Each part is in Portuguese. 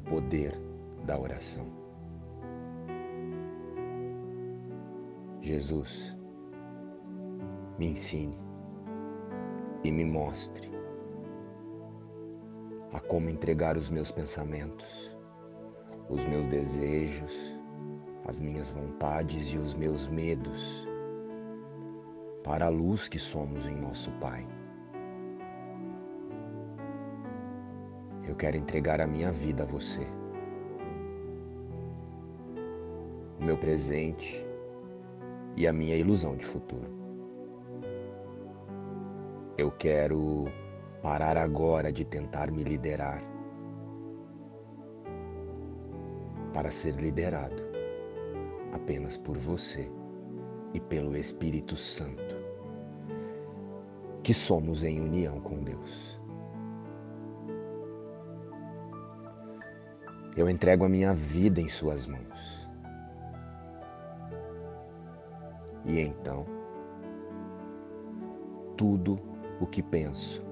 poder da oração. Jesus, me ensine e me mostre a como entregar os meus pensamentos, os meus desejos, as minhas vontades e os meus medos para a luz que somos em nosso Pai. Eu quero entregar a minha vida a você, o meu presente e a minha ilusão de futuro. Eu quero parar agora de tentar me liderar para ser liderado apenas por você e pelo Espírito Santo, que somos em união com Deus. Eu entrego a minha vida em Suas mãos. E então, tudo o que penso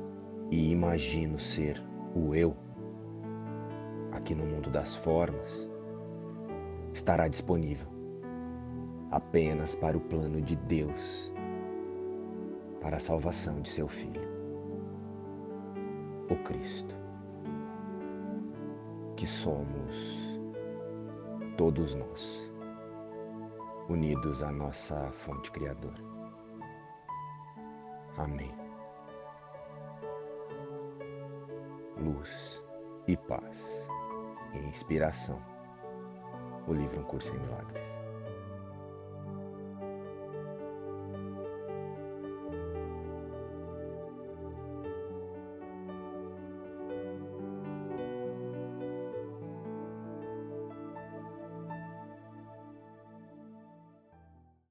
e imagino ser o eu, aqui no mundo das formas, estará disponível apenas para o plano de Deus, para a salvação de seu Filho, o Cristo, que somos todos nós, unidos à nossa fonte criadora. Amém. Luz e paz e inspiração. O livro Um Curso em Milagres.